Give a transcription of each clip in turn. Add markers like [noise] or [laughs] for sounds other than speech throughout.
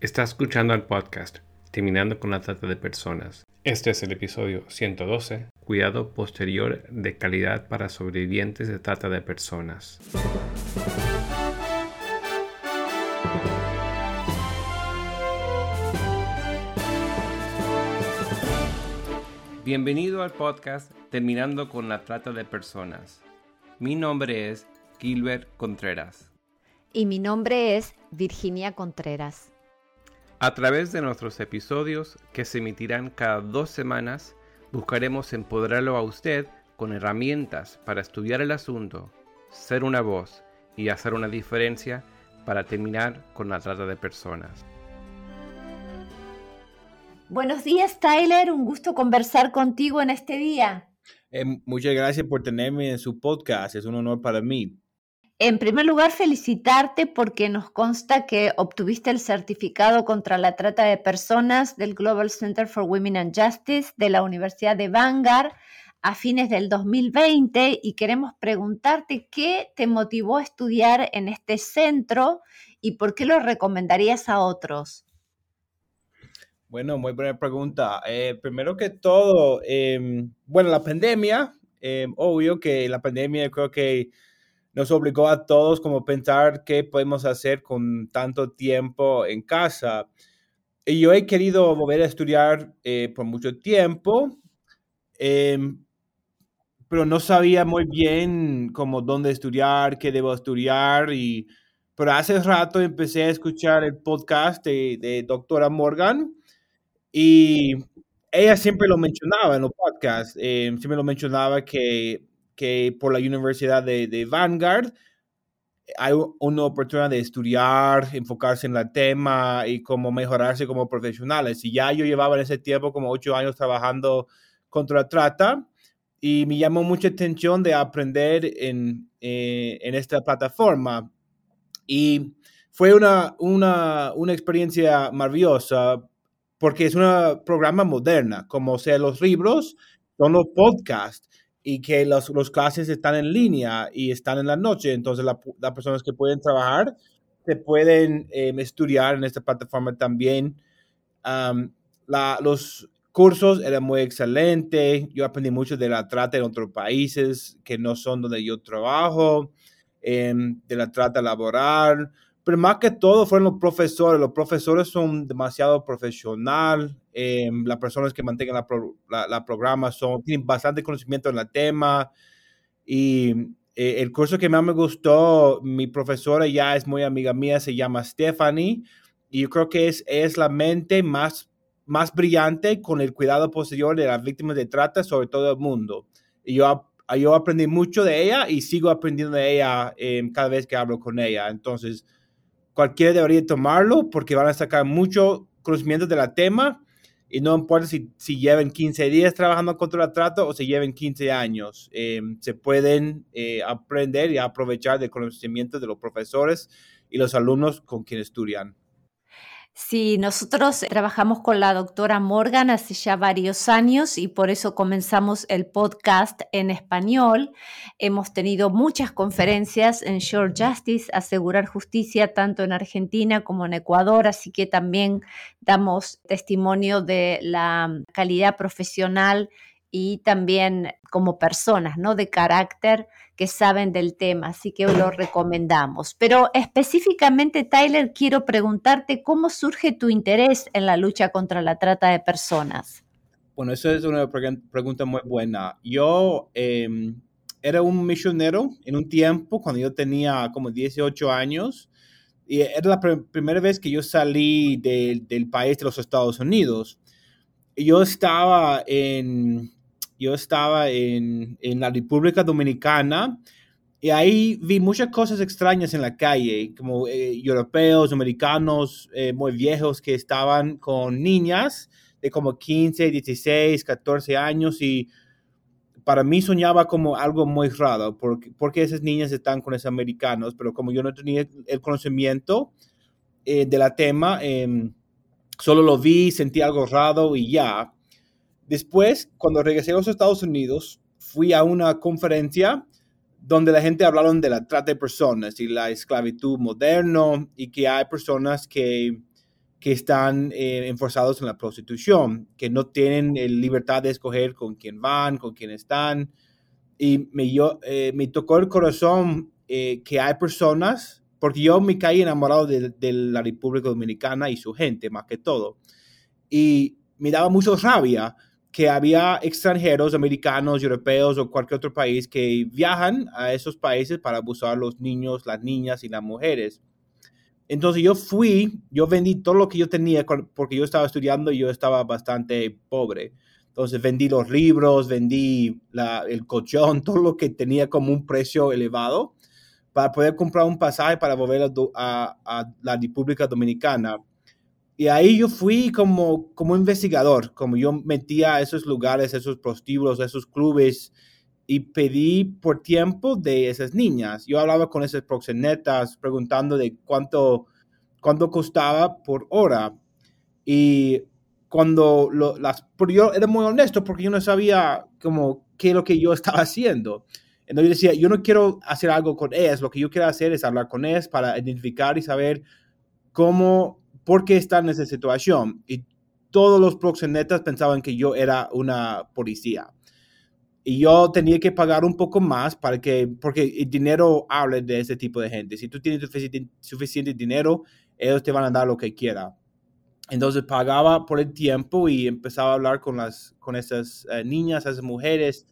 Está escuchando el podcast Terminando con la Trata de Personas. Este es el episodio 112, Cuidado Posterior de Calidad para Sobrevivientes de Trata de Personas. Bienvenido al podcast Terminando con la Trata de Personas. Mi nombre es Gilbert Contreras. Y mi nombre es Virginia Contreras. A través de nuestros episodios, que se emitirán cada dos semanas, buscaremos empoderarlo a usted con herramientas para estudiar el asunto, ser una voz y hacer una diferencia para terminar con la trata de personas. Buenos días, Tyler. Un gusto conversar contigo en este día. Eh, muchas gracias por tenerme en su podcast. Es un honor para mí. En primer lugar, felicitarte porque nos consta que obtuviste el certificado contra la trata de personas del Global Center for Women and Justice de la Universidad de Vanguard a fines del 2020 y queremos preguntarte qué te motivó a estudiar en este centro y por qué lo recomendarías a otros. Bueno, muy buena pregunta. Eh, primero que todo, em, bueno, la pandemia, em, obvio que la pandemia creo que nos obligó a todos como pensar qué podemos hacer con tanto tiempo en casa. Y yo he querido volver a estudiar eh, por mucho tiempo, em, pero no sabía muy bien cómo dónde estudiar, qué debo estudiar. Y, pero hace rato empecé a escuchar el podcast de, de doctora Morgan y ella siempre lo mencionaba en los podcasts, em, siempre lo mencionaba que que por la Universidad de, Vanguard hay una oportunidad de estudiar, enfocarse en el tema y cómo mejorarse como profesionales. Y ya yo llevaba en ese tiempo como ocho años trabajando contra la trata y me llamó mucha atención de aprender en, eh, en esta plataforma. Y fue una, una, una, experiencia maravillosa porque es un programa moderna, como sea los libros, son los podcasts y que los, los, clases están en línea y están en la noche, entonces las personas que pueden trabajar se pueden em, estudiar en esta plataforma también. la, los cursos eran muy excelentes, yo aprendí mucho de la trata en otros países que no son donde yo trabajo, em, de la trata laboral, pero más que todo fueron los profesores. Los profesores son demasiado profesional. Eh, las personas que mantengan la, la, programa son, tienen bastante conocimiento en el tema. Y eh, el curso que más me gustó, mi profesora ya es muy amiga mía, se llama Stephanie. Y yo creo que es, es la mente más, más brillante con el cuidado posterior de las víctimas de trata sobre todo el mundo. Y yo, yo aprendí mucho de ella y sigo aprendiendo de ella eh, cada vez que hablo con ella. Entonces, cualquiera debería tomarlo porque van a sacar mucho conocimiento de la tema y no importa si, si lleven 15 días trabajando contra el trato o si lleven 15 años, em, se pueden eh, aprender y aprovechar del conocimiento de los profesores y los alumnos con quienes estudian. Sí, nosotros trabajamos con la doctora Morgan hace ya varios años y por eso comenzamos el podcast en español. Hemos tenido muchas conferencias en Short Justice, asegurar justicia tanto en Argentina como en Ecuador, así que también damos testimonio de la calidad profesional y también como personas, ¿no? De carácter que saben del tema, así que lo recomendamos. Pero específicamente, Tyler, quiero preguntarte cómo surge tu interés en la lucha contra la trata de personas. Bueno, eso es una pregunta muy buena. Yo em, era un misionero en un tiempo cuando yo tenía como 18 años y era la primera vez que yo salí del país de los Estados Unidos. Yo estaba en, yo estaba en, en, la República Dominicana y ahí vi muchas cosas extrañas en la calle, como eh, europeos, americanos eh, muy viejos que estaban con niñas de como 15, 16, 14 años y para mí soñaba como algo muy raro, porque, porque esas niñas están con esos americanos, pero como yo no tenía el conocimiento eh, de la tema, em, solo lo vi, sentí algo raro y ya. Después, cuando regresé a los Estados Unidos, fui a una conferencia donde la gente hablaron de la trata de personas y la esclavitud moderna y que hay personas que, que están eh, enforzados en la prostitución, que no tienen libertad de escoger con quién van, con quién están. Y me, yo, eh, me tocó el corazón eh, que hay personas, porque yo me caí enamorado de, de, la República Dominicana y su gente, más que todo. Y me daba mucho rabia que había extranjeros, americanos, europeos o cualquier otro país que viajan a esos países para abusar a los niños, las niñas y las mujeres. Entonces yo fui, yo vendí todo lo que yo tenía porque yo estaba estudiando y yo estaba bastante pobre. Entonces vendí los libros, vendí el colchón, [laughs] todo lo que tenía como un precio elevado para poder comprar un pasaje para volver a, a, la República Dominicana. Y ahí yo fui como, como investigador, como yo metía a esos lugares, esos prostíbulos, esos clubes y pedí por tiempo de esas niñas. Yo hablaba con esas proxenetas preguntando de cuánto, cuánto costaba por hora. Y cuando lo, las, pero yo era muy honesto porque yo no sabía como qué es lo que yo estaba haciendo. Entonces yo decía, yo no quiero hacer algo con ellas, lo que yo quiero hacer es hablar con ellas para identificar y saber cómo, por qué están en esa situación. Y todos los proxenetas pensaban que yo era una policía y yo tenía que pagar un poco más para que, porque el dinero habla de ese tipo de gente. Si tú tienes suficiente, dinero, ellos te van a dar lo que quieran. Entonces pagaba por el tiempo y empezaba a hablar con, las, con esas eh, niñas, esas mujeres.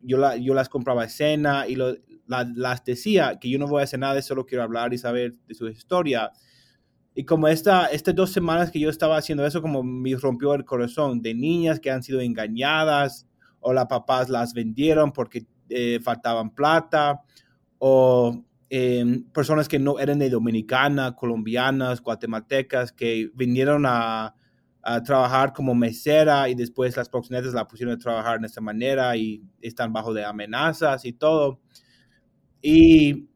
Yo, la, yo las compraba cena y las decía que yo no voy a hacer nada, solo quiero hablar y saber de su historia. Y como esta, estas dos semanas que yo estaba haciendo eso, como me rompió el corazón de niñas que han sido engañadas, o las papás las vendieron porque eh, faltaban plata, o em, personas que no eran de Dominicana, colombianas, guatemaltecas, que vinieron a, trabajar como mesera y después las proxenetas la pusieron a trabajar de esta manera y están bajo de amenazas y todo. Y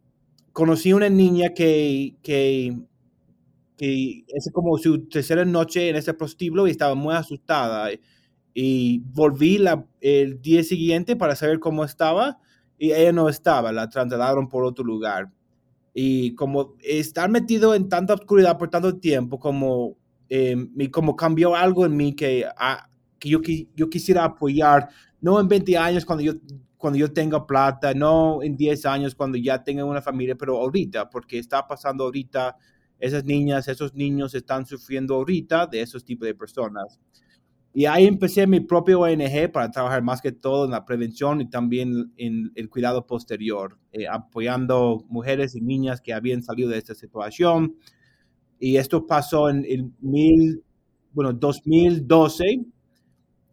conocí una niña que, que, que es como su tercera noche en ese prostíbulo y estaba muy asustada y volví la, el día siguiente para saber cómo estaba y ella no estaba, la trasladaron por otro lugar. Y como estar metido en tanta oscuridad por tanto tiempo, como, eh, como cambió algo en mí que, ah, que yo, yo quisiera apoyar, no en 20 años cuando yo, cuando yo tenga plata, no en 10 años cuando ya tenga una familia, pero ahorita, porque está pasando ahorita, esas niñas, esos niños están sufriendo ahorita de esos tipos de personas. Y ahí empecé mi propio ONG para trabajar más que todo en la prevención y también en el cuidado posterior, eh, apoyando mujeres y niñas que habían salido de esta situación. Y esto pasó en el mil, bueno, 2012.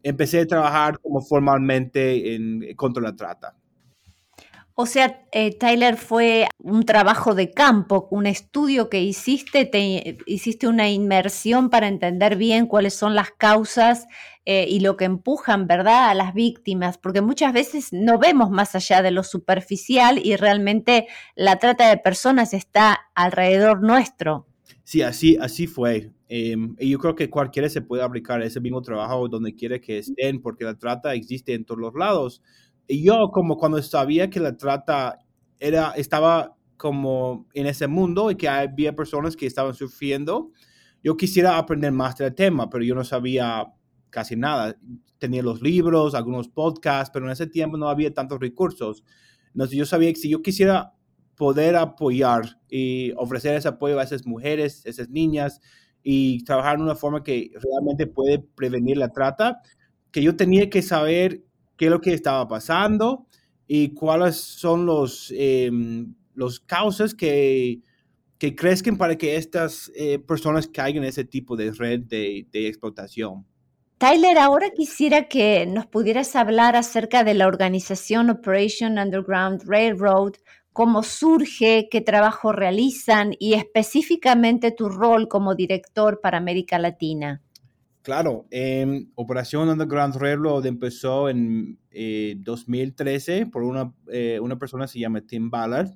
Empecé a trabajar como formalmente en, contra la trata. O sea, eh, Tyler, fue un trabajo de campo, un estudio que hiciste, te, hiciste una inmersión para entender bien cuáles son las causas eh, y lo que empujan, ¿verdad?, a las víctimas, porque muchas veces no vemos más allá de lo superficial y realmente la trata de personas está alrededor nuestro. Sí, así, así fue. Em, y yo creo que cualquiera se puede aplicar ese mismo trabajo donde quiera que estén, porque la trata existe en todos los lados y yo como cuando sabía que la trata era, estaba como en ese mundo y que había personas que estaban sufriendo, yo quisiera aprender más del tema, pero yo no sabía casi nada. Tenía los libros, algunos podcasts, pero en ese tiempo no había tantos recursos. Entonces yo sabía que si yo quisiera poder apoyar y ofrecer ese apoyo a esas mujeres, esas niñas y trabajar en una forma que realmente puede prevenir la trata, que yo tenía que saber qué es lo que estaba pasando y cuáles son los, eh, los causas que, que crezcan para que estas eh, personas caigan en ese tipo de red de, de explotación. Tyler, ahora quisiera que nos pudieras hablar acerca de la organización Operation Underground Railroad, cómo surge, qué trabajo realizan y específicamente tu rol como director para América Latina. Claro, eh, Operación Underground Railroad empezó en 2013 eh, por una, eh, una persona que se llama Tim Ballard.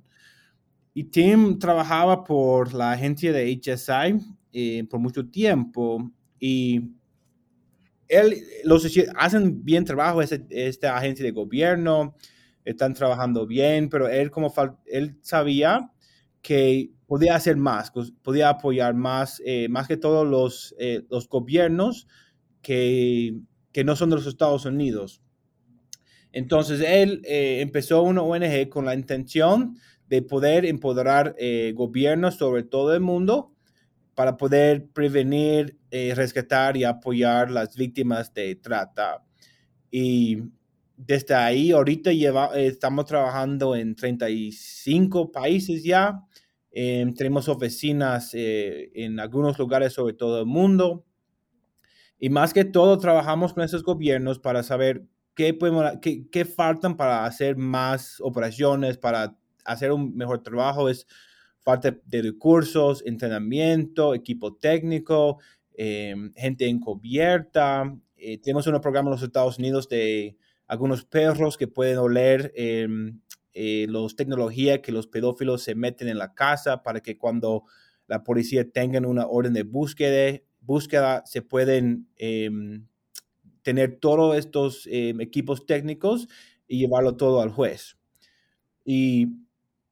Y Tim trabajaba por la agencia de HSI eh, por mucho tiempo y él, los hacen bien trabajo, esta agencia de gobierno, están trabajando bien, pero él como él sabía que podía hacer más, podía apoyar más, eh, más que todos los, eh, los gobiernos que, que, no son de los Estados Unidos. Entonces él eh, empezó una ONG con la intención de poder empoderar gobiernos sobre todo el mundo para poder prevenir, rescatar y apoyar las víctimas de trata. Y desde ahí, ahorita lleva, estamos trabajando en 35 países ya. Em, tenemos oficinas eh, en algunos lugares sobre todo el mundo. Y más que todo, trabajamos con esos gobiernos para saber qué, podemos, qué, qué faltan para hacer más operaciones, para hacer un mejor trabajo. Es falta de recursos, entrenamiento, equipo técnico, em, gente encubierta. Eh, tenemos un programa en los Estados Unidos de algunos perros que pueden oler eh, los tecnologías que los pedófilos se meten en la casa para que cuando la policía tenga una orden de búsqueda, búsqueda se pueden em, tener todos estos em, equipos técnicos y llevarlo todo al juez. Y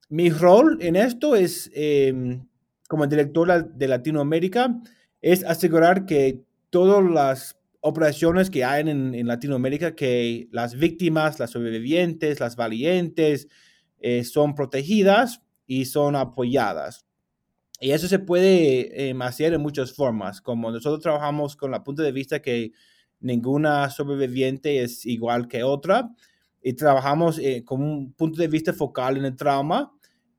mi rol en esto es, em, como director de Latinoamérica, es asegurar que todas las operaciones que hay en, Latinoamérica que las víctimas, las sobrevivientes, las valientes eh, son protegidas y son apoyadas. Y eso se puede em, hacer en muchas formas, como nosotros trabajamos con la punto de vista que ninguna sobreviviente es igual que otra y trabajamos eh, con un punto de vista focal en el trauma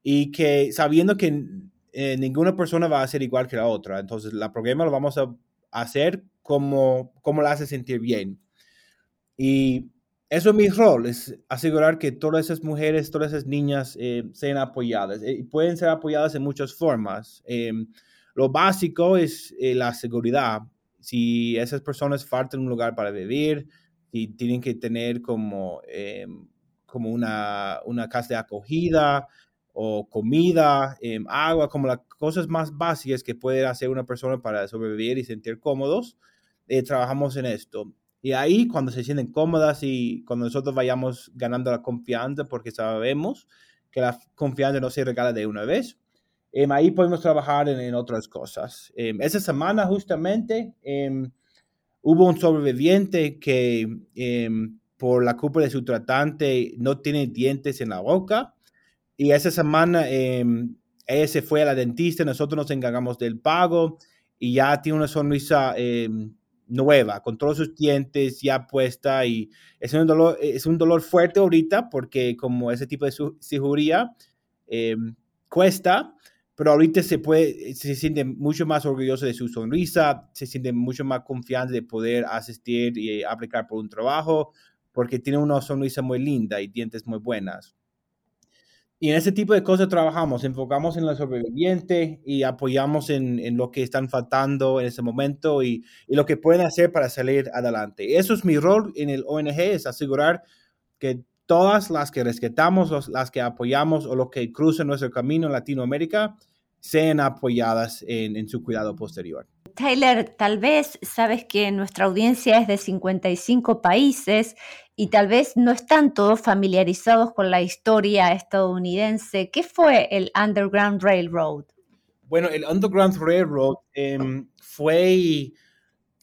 y que sabiendo que eh, ninguna persona va a ser igual que la otra. Entonces, la programa lo vamos a hacer cómo, cómo la hace sentir bien. Y eso es mi rol, es asegurar que todas esas mujeres, todas esas niñas eh, sean apoyadas. Eh, pueden ser apoyadas en muchas formas. Eh, lo básico es la seguridad. Si esas personas faltan un lugar para vivir, si tienen que tener como, como una, una casa de acogida, o comida, agua, como las cosas más básicas que puede hacer una persona para sobrevivir y sentir cómodos. Eh, trabajamos en esto. Y ahí cuando se sienten cómodas y cuando nosotros vayamos ganando la confianza, porque sabemos que la confianza no se regala de una vez, em, ahí podemos trabajar en, otras cosas. Em, esa semana justamente em, hubo un sobreviviente que por la culpa de su tratante no tiene dientes en la boca. Y esa semana ella se fue a la dentista, nosotros nos encargamos del pago y ya tiene una sonrisa nueva, con todos sus dientes ya puesta y es un dolor, es un dolor fuerte ahorita porque como ese tipo de cirugía em, cuesta, pero ahorita se puede, se siente mucho más orgulloso de su sonrisa, se siente mucho más confiante de poder asistir y aplicar por un trabajo porque tiene una sonrisa muy linda y dientes muy buenas. Y en ese tipo de cosas trabajamos, enfocamos en la sobreviviente y apoyamos en, en lo que están faltando en ese momento y, lo que pueden hacer para salir adelante. Eso es mi rol en el ONG, es asegurar que todas las que rescatamos, las que apoyamos o lo que cruzan nuestro camino en Latinoamérica sean apoyadas en su cuidado posterior. Tyler, tal vez sabes que nuestra audiencia es de 55 países y tal vez no están todos familiarizados con la historia estadounidense. ¿Qué fue el Underground Railroad? Bueno, el Underground Railroad em, fue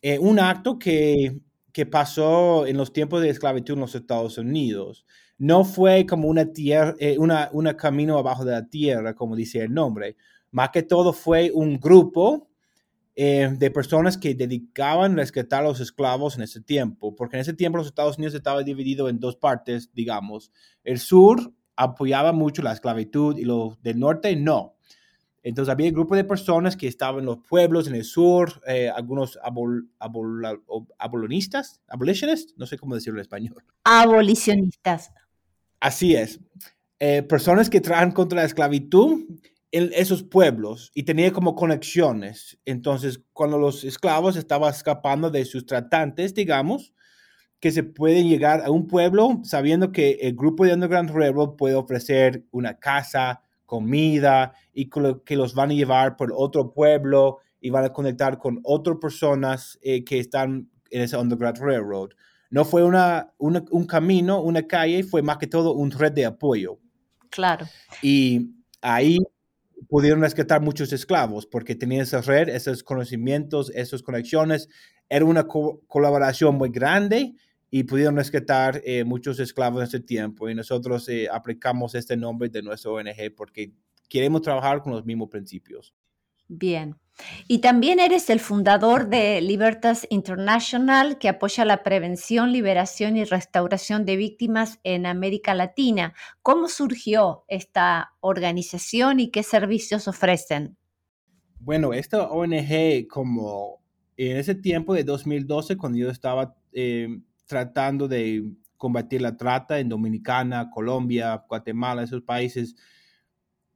eh, un acto que, que, pasó en los tiempos de esclavitud en los Estados Unidos. No fue como una, tierra, eh, una, camino abajo de la tierra, como dice el nombre. Más que todo fue un grupo eh, de personas que dedicaban a rescatar a los esclavos en ese tiempo, porque en ese tiempo los Estados Unidos estaba dividido en dos partes, digamos. El sur apoyaba mucho la esclavitud y los del norte no. Entonces había un grupo de personas que estaban en los pueblos en el sur, eh, algunos abol, abolicionistas, abolitionist, no sé cómo decirlo en español. Abolicionistas. Así es. Eh, personas que trabajan contra la esclavitud en esos pueblos y tenía como conexiones. Entonces, cuando los esclavos estaban escapando de sus tratantes, digamos, que se pueden llegar a un pueblo sabiendo que el grupo de Underground Railroad puede ofrecer una casa, comida y que los van a llevar por otro pueblo y van a conectar con otras personas eh, que están en ese Underground Railroad. No fue una, un camino, una calle, fue más que todo un red de apoyo. Claro. Y ahí pudieron rescatar muchos esclavos porque tenían esa red, esos conocimientos, esas conexiones. Era una colaboración muy grande y pudieron rescatar eh, muchos esclavos en ese tiempo. Y nosotros eh, aplicamos este nombre de nuestra ONG porque queremos trabajar con los mismos principios. Bien. Y también eres el fundador de Libertas International, que apoya la prevención, liberación y restauración de víctimas en América Latina. ¿Cómo surgió esta organización y qué servicios ofrecen? Bueno, esta ONG, como en ese tiempo de 2012, cuando yo estaba eh, tratando de combatir la trata en Dominicana, Colombia, Guatemala, esos países,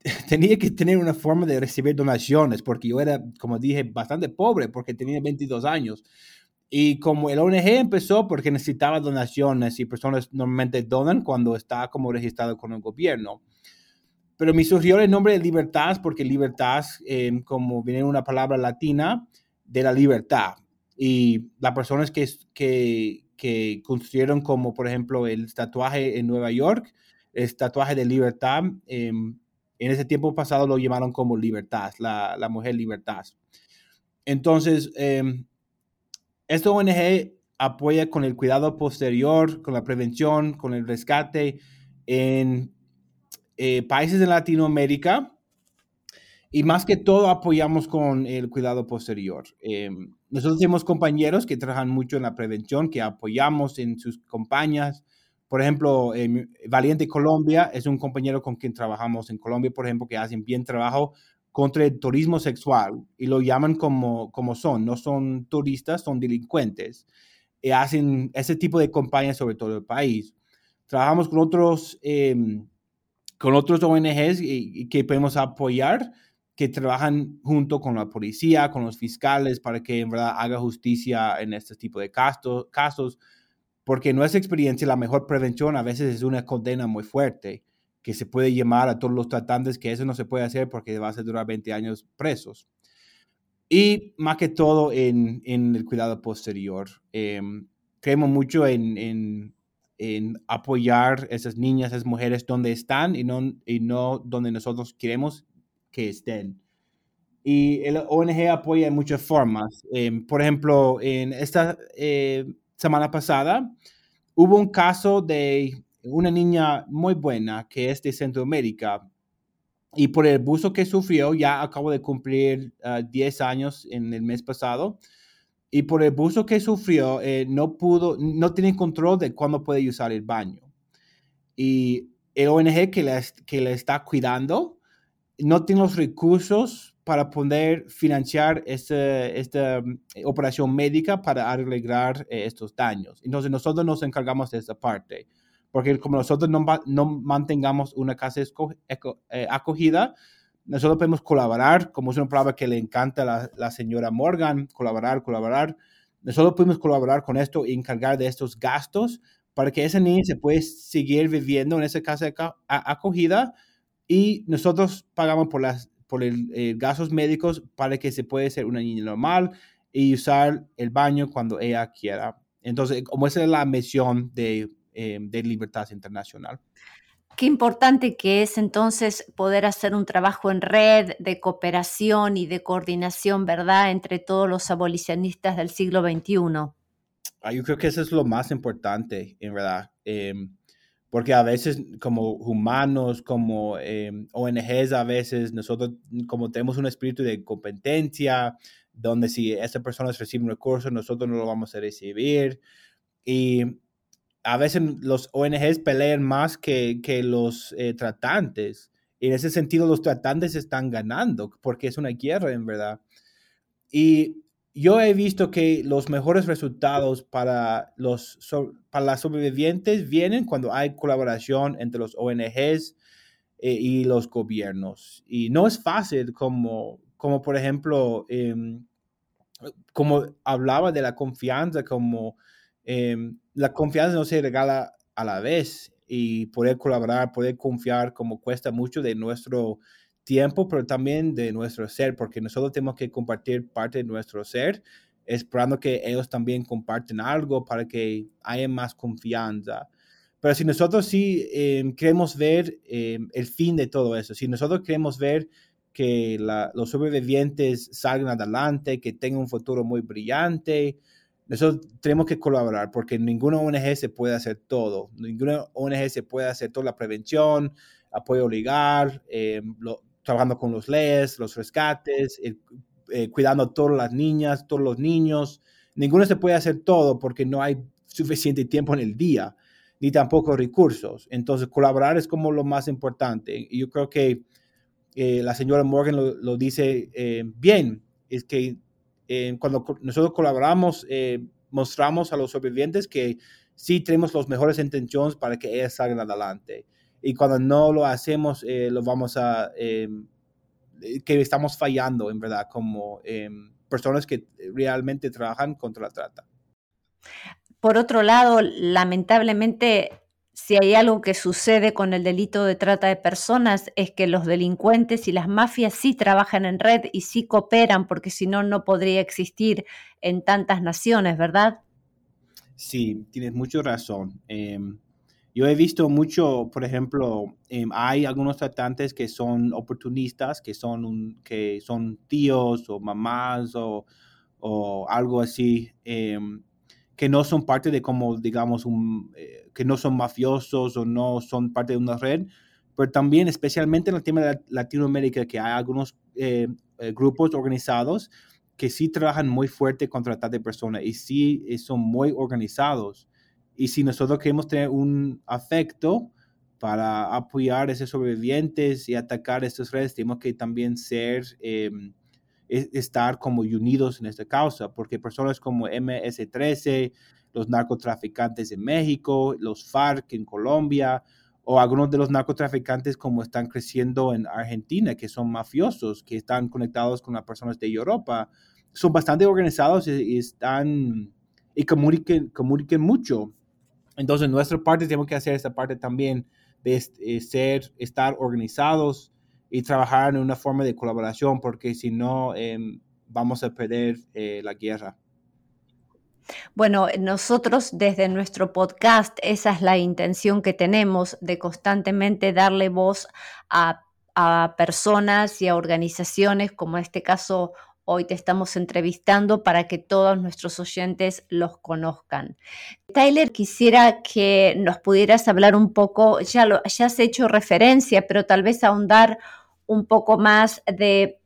[laughs] tenía que tener una forma de recibir donaciones, porque yo era, como dije, bastante pobre, porque tenía 22 años. Y como el ONG empezó porque necesitaba donaciones y personas normalmente donan cuando está como registrado con el gobierno. Pero me surgió el nombre de Libertad porque Libertad, em, como viene una palabra latina, de la libertad. Y las personas que, que, que construyeron como, por ejemplo, el tatuaje en Nueva York, el tatuaje de libertad, eh, en ese tiempo pasado lo llamaron como Libertad, la, mujer Libertad. Entonces, eh, esta ONG apoya con el cuidado posterior, con la prevención, con el rescate en eh, países de Latinoamérica y más que todo apoyamos con el cuidado posterior. Em, nosotros tenemos compañeros que trabajan mucho en la prevención, que apoyamos en sus campañas por ejemplo, Valiente Colombia es un compañero con quien trabajamos en Colombia, por ejemplo, que hacen bien trabajo contra el turismo sexual y lo llaman como, como son, no son turistas, son delincuentes. Y hacen ese tipo de campañas sobre todo el país. Trabajamos con otros, em, con otros ONGs y, que podemos apoyar, que trabajan junto con la policía, con los fiscales, para que en verdad haga justicia en este tipo de casos porque nuestra experiencia la mejor prevención a veces es una condena muy fuerte, que se puede llamar a todos los tratantes que eso no se puede hacer porque va a durar 20 años presos. Y más que todo en, en el cuidado posterior. Em, creemos mucho en, en, en, apoyar esas niñas, esas mujeres donde están y no, y no donde nosotros queremos que estén. Y el ONG apoya en muchas formas. Em, por ejemplo, en esta eh, semana pasada, hubo un caso de una niña muy buena que es de Centroamérica y por el abuso que sufrió, ya acabo de cumplir 10 ah, años en el mes pasado, y por el abuso que sufrió, eh, no pudo, no tiene control de cuándo puede usar el baño. Y el ONG que le, que le está cuidando no tiene los recursos para poder financiar esta mm, operación médica para arreglar eh, estos daños. Entonces nosotros nos encargamos de esa parte, porque como nosotros no, no mantengamos una casa eh, acogida, nosotros podemos colaborar, como es una palabra que le encanta a la, la, señora Morgan, colaborar, colaborar. Nosotros podemos colaborar con esto y encargar de estos gastos para que esa niña se pueda seguir viviendo en esa casa acogida y nosotros pagamos por las por el, eh, gastos médicos para que se pueda ser una niña normal y usar el baño cuando ella quiera. Entonces, como esa es la misión de, eh, de Libertad Internacional. Qué importante que es entonces poder hacer un trabajo en red de cooperación y de coordinación, ¿verdad?, entre todos los abolicionistas del siglo XXI. Ah, yo creo que eso es lo más importante, en verdad. Em, porque a veces como humanos, como eh, ONGs, a veces nosotros como tenemos un espíritu de competencia, donde si esa persona recibe un recurso, nosotros no lo vamos a recibir. Y a veces los ONGs pelean más que, que los eh, tratantes. Y en ese sentido los tratantes están ganando, porque es una guerra en verdad. Y yo he visto que los mejores resultados para los para las sobrevivientes vienen cuando hay colaboración entre los ONGs eh, y los gobiernos. Y no es fácil como, como por ejemplo, em, como hablaba de la confianza, como em, la confianza no se regala a la vez y poder colaborar, poder confiar, como cuesta mucho de nuestro tiempo, pero también de nuestro ser, porque nosotros tenemos que compartir parte de nuestro ser, esperando que ellos también comparten algo para que haya más confianza. Pero si nosotros sí em, queremos ver em, el fin de todo eso, si nosotros queremos ver que los sobrevivientes salgan adelante, que tengan un futuro muy brillante. Nosotros tenemos que colaborar porque ninguna ONG se puede hacer todo. Ninguna ONG se puede hacer toda la prevención, apoyo legal, eh, trabajando con los leyes, los rescates, eh, cuidando a todas las niñas, todos los niños. Ninguno se puede hacer todo porque no hay suficiente tiempo en el día, ni tampoco recursos. Entonces, colaborar es como lo más importante. Y yo creo que eh, la señora Morgan lo, dice eh, bien, es que cuando nosotros colaboramos, mostramos a los sobrevivientes que sí tenemos las mejores intenciones para que ellas salgan adelante y cuando no lo hacemos, eh, lo vamos a, em, eh, que estamos fallando, en verdad, como em, personas que realmente trabajan contra la trata. Por otro lado, lamentablemente, si hay algo que sucede con el delito de trata de personas es que los delincuentes y las mafias sí trabajan en red y sí cooperan, porque si no, no podría existir en tantas naciones, ¿verdad? Sí, tienes mucha razón. Yo he visto mucho, por ejemplo, em, hay algunos tratantes que son oportunistas, que son, que son tíos o mamás o, algo así, em, que no son parte de como, digamos, un, eh, que no son mafiosos o no son parte de una red, pero también especialmente en el tema de Latinoamérica, que hay algunos eh, eh, grupos organizados que sí trabajan muy fuerte contra trata de personas y sí son muy organizados. Y si nosotros queremos tener un afecto para apoyar a esos sobrevivientes y atacar estas redes, tenemos que también ser, em, estar como unidos en esta causa, porque personas como MS-13, los narcotraficantes en México, los FARC en Colombia, o algunos de los narcotraficantes como están creciendo en Argentina, que son mafiosos, que están conectados con las personas de Europa, son bastante organizados y, están y comuniquen, comuniquen mucho. Entonces, nuestra parte tenemos que hacer esta parte también de eh, ser, estar organizados y trabajar en una forma de colaboración, porque si no, em, vamos a perder eh, la guerra. Bueno, nosotros desde nuestro podcast, esa es la intención que tenemos de constantemente darle voz a, a personas y a organizaciones, como en este caso Hoy te estamos entrevistando para que todos nuestros oyentes los conozcan. Tyler, quisiera que nos pudieras hablar un poco, ya, lo, ya has hecho referencia, pero tal vez ahondar un poco más de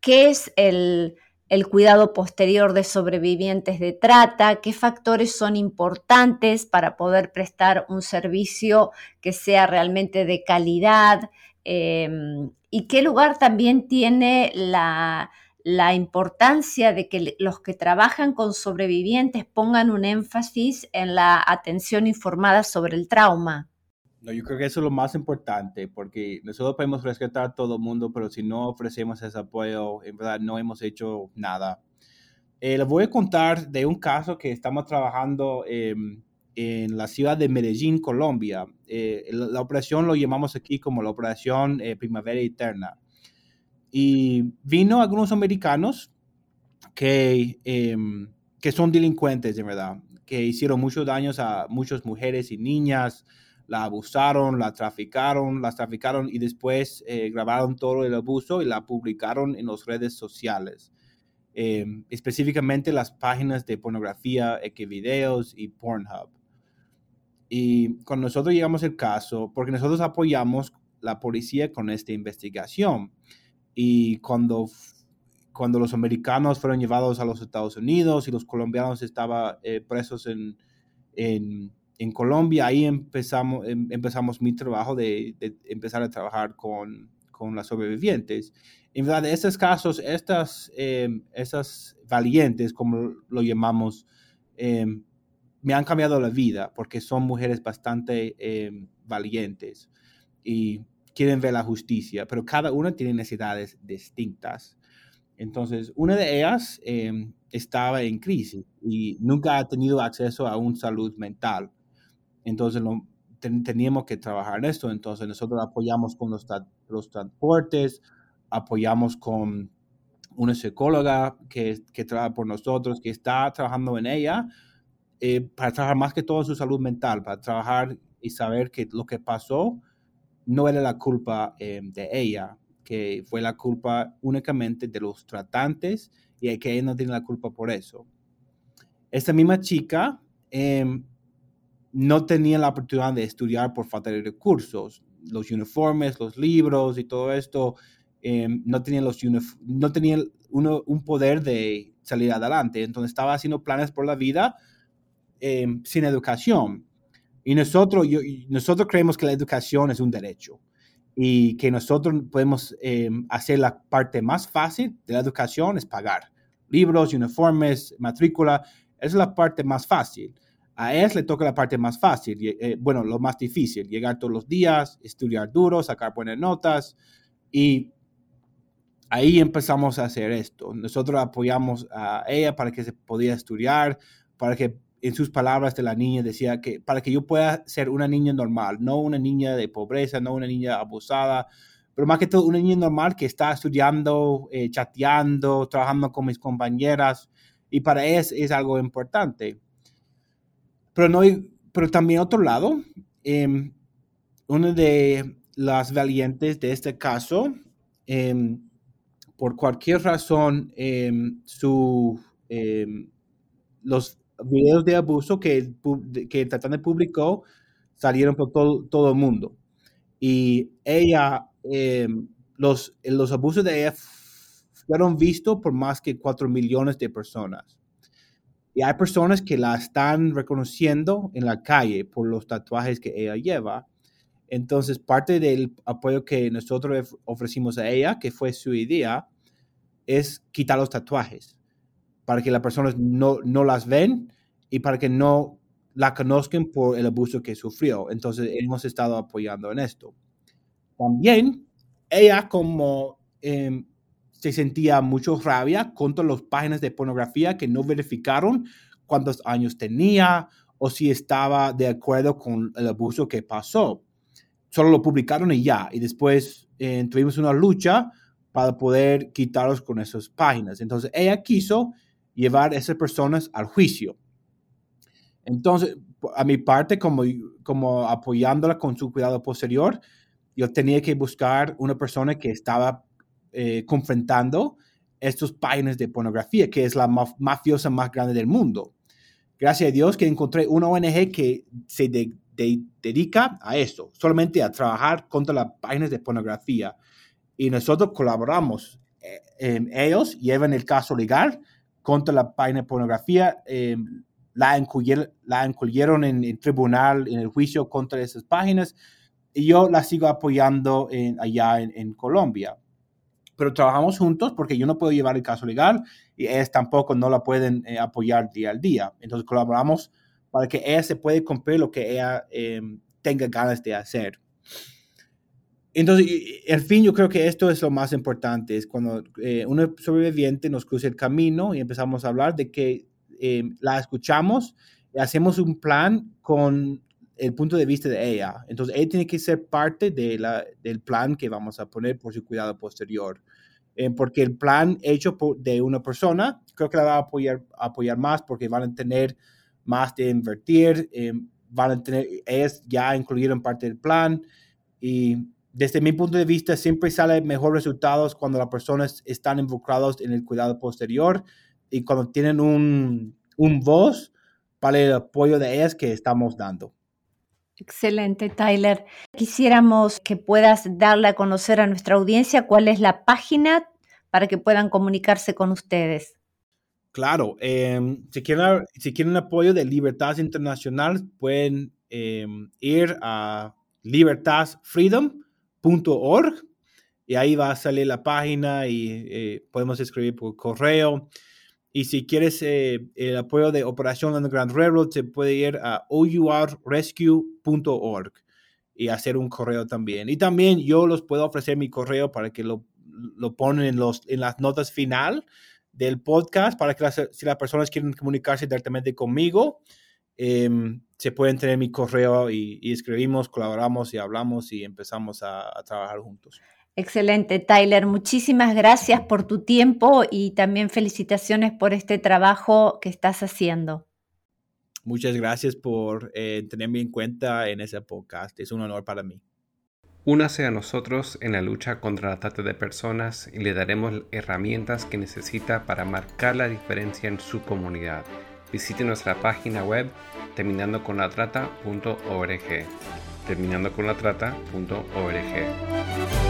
qué es el, el cuidado posterior de sobrevivientes de trata, qué factores son importantes para poder prestar un servicio que sea realmente de calidad em, y qué lugar también tiene la, la importancia de que los que trabajan con sobrevivientes pongan un énfasis en la atención informada sobre el trauma. No, yo creo que eso es lo más importante, porque nosotros podemos rescatar a todo el mundo, pero si no ofrecemos ese apoyo, en verdad no hemos hecho nada. Eh, les voy a contar de un caso que estamos trabajando en la ciudad de Medellín, Colombia. Eh, la, operación lo llamamos aquí como la Operación eh, Primavera Eterna. Y vino algunos americanos que, em, que son delincuentes, de verdad, que hicieron muchos daños a muchas mujeres y niñas, la abusaron, la traficaron, las traficaron y después eh, grabaron todo el abuso y la publicaron en las redes sociales. Em, específicamente las páginas de pornografía, Xvideos y Pornhub. Y cuando nosotros llegamos al caso, porque nosotros apoyamos la policía con esta investigación, y cuando, cuando los americanos fueron llevados a los Estados Unidos y los colombianos estaban eh, presos en, en, en, Colombia, ahí empezamos, em, empezamos mi trabajo de, de, empezar a trabajar con, con las sobrevivientes. En verdad, en estos casos, estas, eh, esas valientes, como lo llamamos, em, me han cambiado la vida porque son mujeres bastante valientes. Y quieren ver la justicia, pero cada una tiene necesidades distintas. Entonces, una de ellas em, estaba en crisis y nunca ha tenido acceso a una salud mental. Entonces, teníamos que trabajar en esto. Entonces, nosotros apoyamos con los, los transportes, apoyamos con una psicóloga que, que, trabaja por nosotros, que está trabajando en ella eh, para trabajar más que todo en su salud mental, para trabajar y saber que lo que pasó no era la culpa em, de ella, que fue la culpa únicamente de los tratantes y que ella no tiene la culpa por eso. Esta misma chica em, no tenía la oportunidad de estudiar por falta de recursos. Los uniformes, los libros y todo esto em, no tenían, los no tenían un poder de salir adelante. Entonces estaba haciendo planes por la vida sin educación. Y nosotros, nosotros creemos que la educación es un derecho y que nosotros podemos em, hacer la parte más fácil de la educación es pagar libros, uniformes, matrícula. Esa es la parte más fácil. A él le toca la parte más fácil, eh, bueno, lo más difícil, llegar todos los días, estudiar duro, sacar buenas notas y ahí empezamos a hacer esto. Nosotros apoyamos a ella para que se podía estudiar, para que en sus palabras de la niña decía que para que yo pueda ser una niña normal, no una niña de pobreza, no una niña abusada, pero más que todo una niña normal que está estudiando, eh, chateando, trabajando con mis compañeras y para ella es algo importante. Pero, no, pero también otro lado, eh, una de las valientes de este caso, em, por cualquier razón, em, su, los videos de abuso que, que el tratante publicó salieron por todo, todo el mundo. Y ella, los, los abusos de ella fueron vistos por más que 4 millones de personas. Y hay personas que la están reconociendo en la calle por los tatuajes que ella lleva. Entonces, parte del apoyo que nosotros ofrecimos a ella, que fue su idea, es quitar los tatuajes para que las personas no, no las ven y para que no la conozcan por el abuso que sufrió. Entonces, hemos estado apoyando en esto. También, ella como eh, se sentía mucho rabia contra las páginas de pornografía que no verificaron cuántos años tenía o si estaba de acuerdo con el abuso que pasó. Solo lo publicaron y ya. Y después eh, tuvimos una lucha para poder quitarlos con esas páginas. Entonces ella quiso llevar a esas personas al juicio. Entonces, a mi parte, como, como apoyándola con su cuidado posterior, yo tenía que buscar una persona que estaba eh, confrontando estos páginas de pornografía, que es la mafiosa más grande del mundo. Gracias a Dios que encontré una ONG que se dedica a esto, solamente a trabajar contra las páginas de pornografía. Y nosotros colaboramos. Eh, ellos llevan el caso legal contra la página de pornografía. Eh, la, incluyeron, la incluyeron en el tribunal, en el juicio contra esas páginas. Y yo la sigo apoyando en, allá en Colombia pero trabajamos juntos porque yo no puedo llevar el caso legal y ellas tampoco no la pueden eh, apoyar día al día. Entonces colaboramos para que ella se pueda cumplir lo que ella em, tenga ganas de hacer. Entonces, en fin, yo creo que esto es lo más importante, es cuando eh, un sobreviviente nos cruza el camino y empezamos a hablar de que em, la escuchamos y hacemos un plan con el punto de vista de ella. Entonces, ella tiene que ser parte de la, del plan que vamos a poner por su cuidado posterior. Eh, porque el plan hecho de una persona, creo que la va a apoyar, apoyar más porque van a tener más de invertir, eh, van a tener, ellas ya incluyeron parte del plan y desde mi punto de vista siempre sale mejores resultados cuando las personas están involucradas en el cuidado posterior y cuando tienen un, un voz para el apoyo de ellas que estamos dando. Excelente, Tyler. Quisiéramos que puedas darle a conocer a nuestra audiencia cuál es la página para que puedan comunicarse con ustedes. Claro, em, si, quieren, si quieren apoyo de Libertad Internacional, pueden em, ir a libertasfreedom.org y ahí va a salir la página y eh, podemos escribir por correo. Y si quieres eh, el apoyo de Operación Underground Railroad, se puede ir a ourrescue.org y hacer un correo también. Y también yo los puedo ofrecer mi correo para que lo, lo ponen en, los, en las notas final del podcast, para que si las personas quieren comunicarse directamente conmigo, em, se pueden tener mi correo y, escribimos, colaboramos y hablamos y empezamos a trabajar juntos. Excelente, Tyler. Muchísimas gracias por tu tiempo y también felicitaciones por este trabajo que estás haciendo. Muchas gracias por eh, tenerme en cuenta en ese podcast. Es un honor para mí. Únase a nosotros en la lucha contra la trata de personas y le daremos herramientas que necesita para marcar la diferencia en su comunidad. Visite nuestra página web terminandoconlatrata.org. Terminandoconlatrata.org.